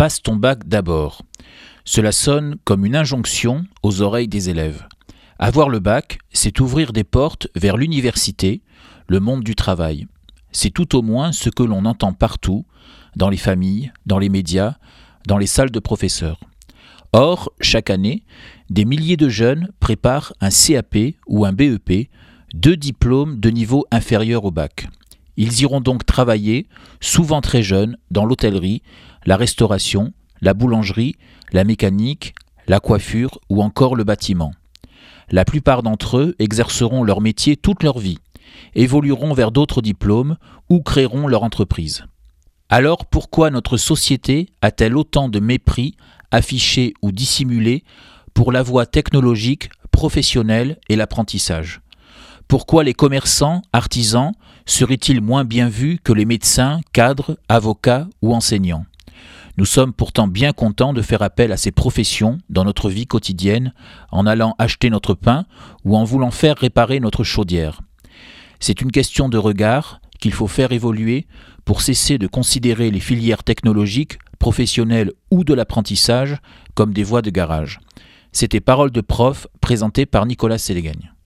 Passe ton bac d'abord. Cela sonne comme une injonction aux oreilles des élèves. Avoir le bac, c'est ouvrir des portes vers l'université, le monde du travail. C'est tout au moins ce que l'on entend partout, dans les familles, dans les médias, dans les salles de professeurs. Or, chaque année, des milliers de jeunes préparent un CAP ou un BEP, deux diplômes de niveau inférieur au bac. Ils iront donc travailler, souvent très jeunes, dans l'hôtellerie, la restauration, la boulangerie, la mécanique, la coiffure ou encore le bâtiment. La plupart d'entre eux exerceront leur métier toute leur vie, évolueront vers d'autres diplômes ou créeront leur entreprise. Alors pourquoi notre société a-t-elle autant de mépris, affiché ou dissimulé, pour la voie technologique, professionnelle et l'apprentissage? Pourquoi les commerçants, artisans, seraient-ils moins bien vus que les médecins, cadres, avocats ou enseignants? Nous sommes pourtant bien contents de faire appel à ces professions dans notre vie quotidienne en allant acheter notre pain ou en voulant faire réparer notre chaudière. C'est une question de regard qu'il faut faire évoluer pour cesser de considérer les filières technologiques, professionnelles ou de l'apprentissage comme des voies de garage. C'était Parole de prof présentée par Nicolas Sélégagne.